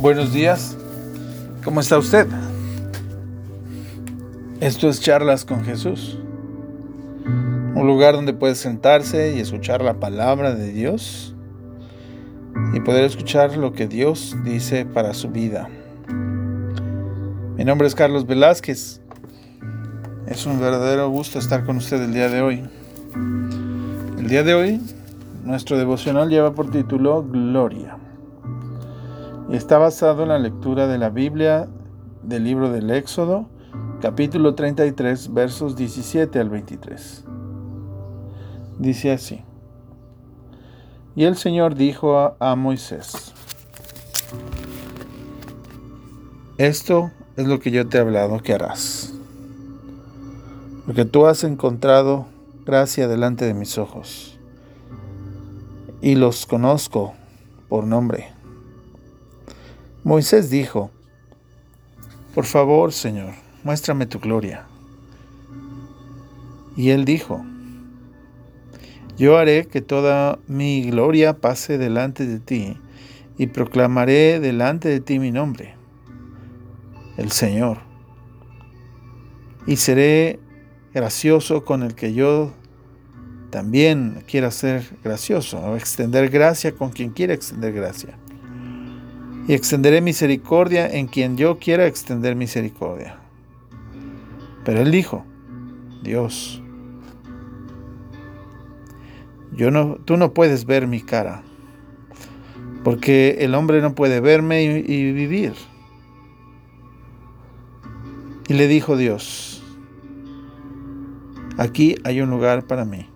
Buenos días, ¿cómo está usted? Esto es Charlas con Jesús, un lugar donde puede sentarse y escuchar la palabra de Dios y poder escuchar lo que Dios dice para su vida. Mi nombre es Carlos Velázquez, es un verdadero gusto estar con usted el día de hoy. El día de hoy, nuestro devocional lleva por título Gloria y está basado en la lectura de la Biblia del libro del Éxodo, capítulo 33, versos 17 al 23. Dice así. Y el Señor dijo a, a Moisés, esto es lo que yo te he hablado que harás, porque tú has encontrado gracia delante de mis ojos, y los conozco por nombre. Moisés dijo, Por favor, Señor, muéstrame tu gloria. Y él dijo, Yo haré que toda mi gloria pase delante de ti, y proclamaré delante de ti mi nombre, el Señor. Y seré gracioso con el que yo también quiera ser gracioso, o extender gracia con quien quiera extender gracia y extenderé misericordia en quien yo quiera extender misericordia. Pero él dijo, Dios, yo no, tú no puedes ver mi cara, porque el hombre no puede verme y, y vivir. Y le dijo Dios, aquí hay un lugar para mí.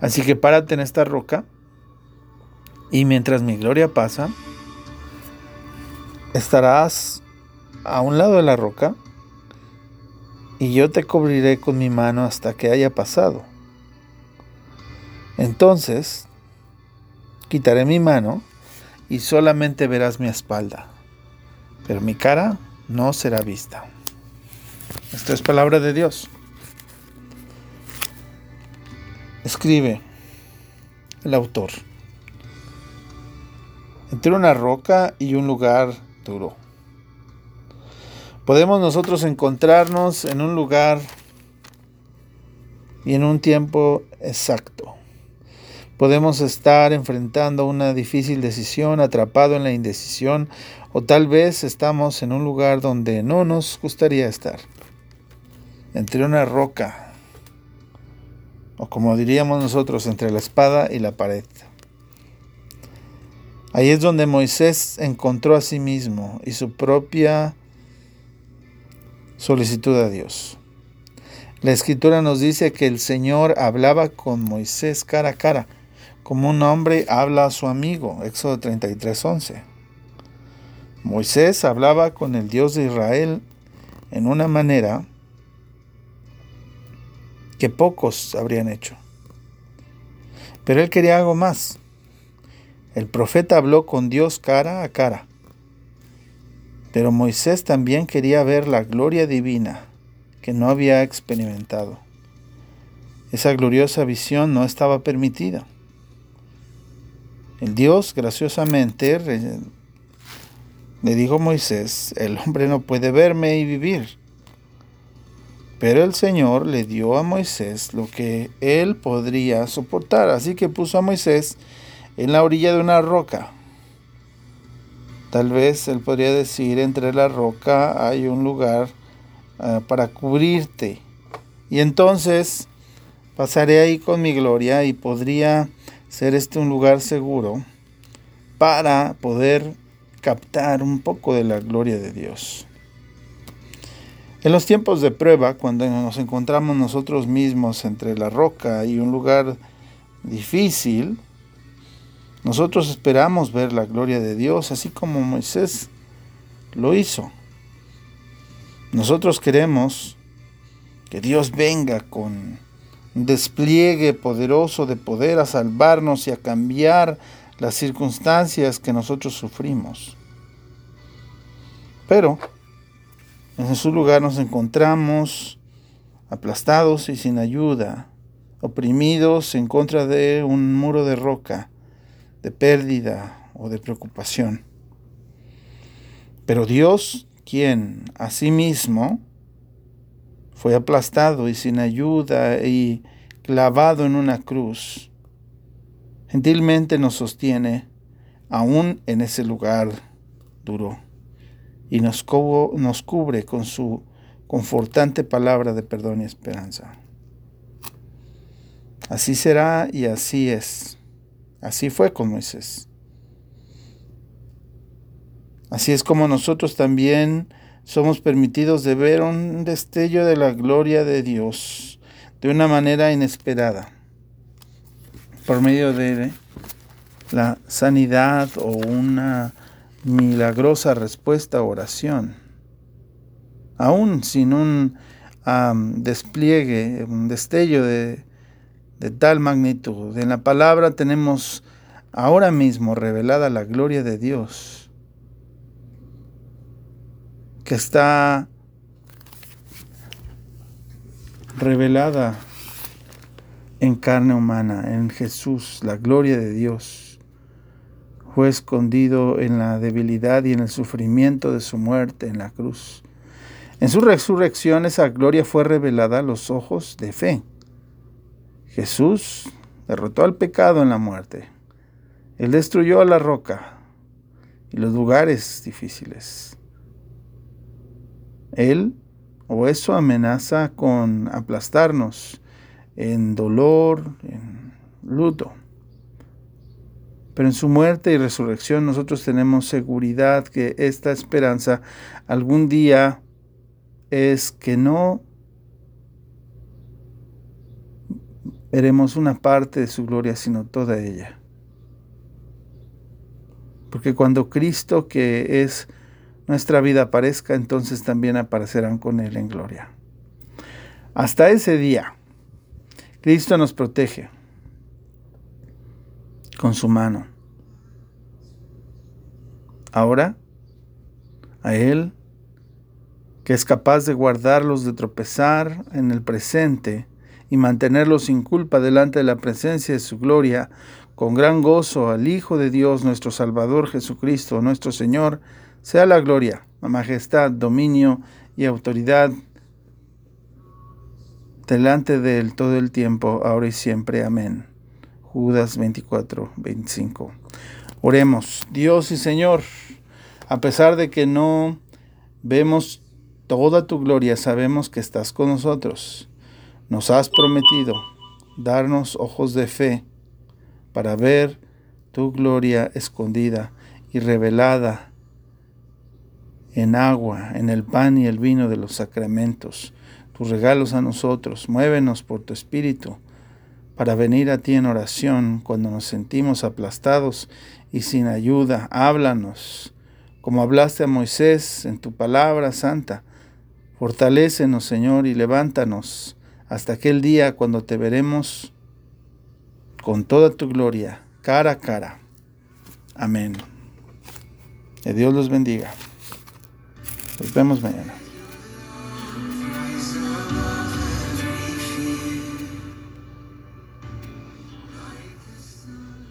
Así que párate en esta roca y mientras mi gloria pasa, estarás a un lado de la roca y yo te cubriré con mi mano hasta que haya pasado. Entonces quitaré mi mano y solamente verás mi espalda, pero mi cara no será vista. Esto es palabra de Dios. Escribe el autor. Entre una roca y un lugar Podemos nosotros encontrarnos en un lugar y en un tiempo exacto. Podemos estar enfrentando una difícil decisión, atrapado en la indecisión, o tal vez estamos en un lugar donde no nos gustaría estar, entre una roca, o como diríamos nosotros, entre la espada y la pared. Ahí es donde Moisés encontró a sí mismo y su propia solicitud a Dios. La escritura nos dice que el Señor hablaba con Moisés cara a cara, como un hombre habla a su amigo, Éxodo 33:11. Moisés hablaba con el Dios de Israel en una manera que pocos habrían hecho. Pero él quería algo más. El profeta habló con Dios cara a cara. Pero Moisés también quería ver la gloria divina que no había experimentado. Esa gloriosa visión no estaba permitida. El Dios graciosamente le dijo a Moisés, el hombre no puede verme y vivir. Pero el Señor le dio a Moisés lo que él podría soportar. Así que puso a Moisés en la orilla de una roca. Tal vez él podría decir, entre la roca hay un lugar ah, para cubrirte. Y entonces pasaré ahí con mi gloria y podría ser este un lugar seguro para poder captar un poco de la gloria de Dios. En los tiempos de prueba, cuando nos encontramos nosotros mismos entre la roca y un lugar difícil, nosotros esperamos ver la gloria de Dios, así como Moisés lo hizo. Nosotros queremos que Dios venga con un despliegue poderoso de poder a salvarnos y a cambiar las circunstancias que nosotros sufrimos. Pero en su lugar nos encontramos aplastados y sin ayuda, oprimidos en contra de un muro de roca de pérdida o de preocupación. Pero Dios, quien asimismo fue aplastado y sin ayuda y clavado en una cruz, gentilmente nos sostiene aún en ese lugar duro y nos, nos cubre con su confortante palabra de perdón y esperanza. Así será y así es. Así fue con Moisés. Así es como nosotros también somos permitidos de ver un destello de la gloria de Dios de una manera inesperada, por medio de la sanidad o una milagrosa respuesta a oración, aún sin un despliegue, un destello de, de tal magnitud. En la palabra tenemos ahora mismo revelada la gloria de Dios, que está revelada en carne humana, en Jesús, la gloria de Dios. Fue escondido en la debilidad y en el sufrimiento de su muerte en la cruz. En su resurrección esa gloria fue revelada a los ojos de fe. Jesús derrotó al pecado en la muerte. Él destruyó a la roca y los lugares difíciles. Él o eso amenaza con aplastarnos en dolor, en luto. Pero en su muerte y resurrección nosotros tenemos seguridad que esta esperanza algún día es que no veremos una parte de su gloria, sino toda ella. Porque cuando Cristo, que es nuestra vida aparezca, entonces también aparecerán con Él en gloria. Hasta ese día, Cristo nos protege con su mano. Ahora, a Él, que es capaz de guardarlos de tropezar en el presente, y mantenerlo sin culpa delante de la presencia de su gloria, con gran gozo al Hijo de Dios, nuestro Salvador Jesucristo, nuestro Señor, sea la gloria, la majestad, dominio y autoridad delante de Él todo el tiempo, ahora y siempre. Amén. Judas 24, 25. Oremos, Dios y Señor, a pesar de que no vemos toda tu gloria, sabemos que estás con nosotros nos has prometido darnos ojos de fe para ver tu gloria escondida y revelada en agua, en el pan y el vino de los sacramentos, tus regalos a nosotros. Muévenos por tu espíritu para venir a ti en oración cuando nos sentimos aplastados y sin ayuda. Háblanos, como hablaste a Moisés en tu palabra santa. Fortalécenos, Señor, y levántanos hasta aquel día cuando te veremos con toda tu gloria, cara a cara. Amén. Que Dios los bendiga. Nos vemos mañana.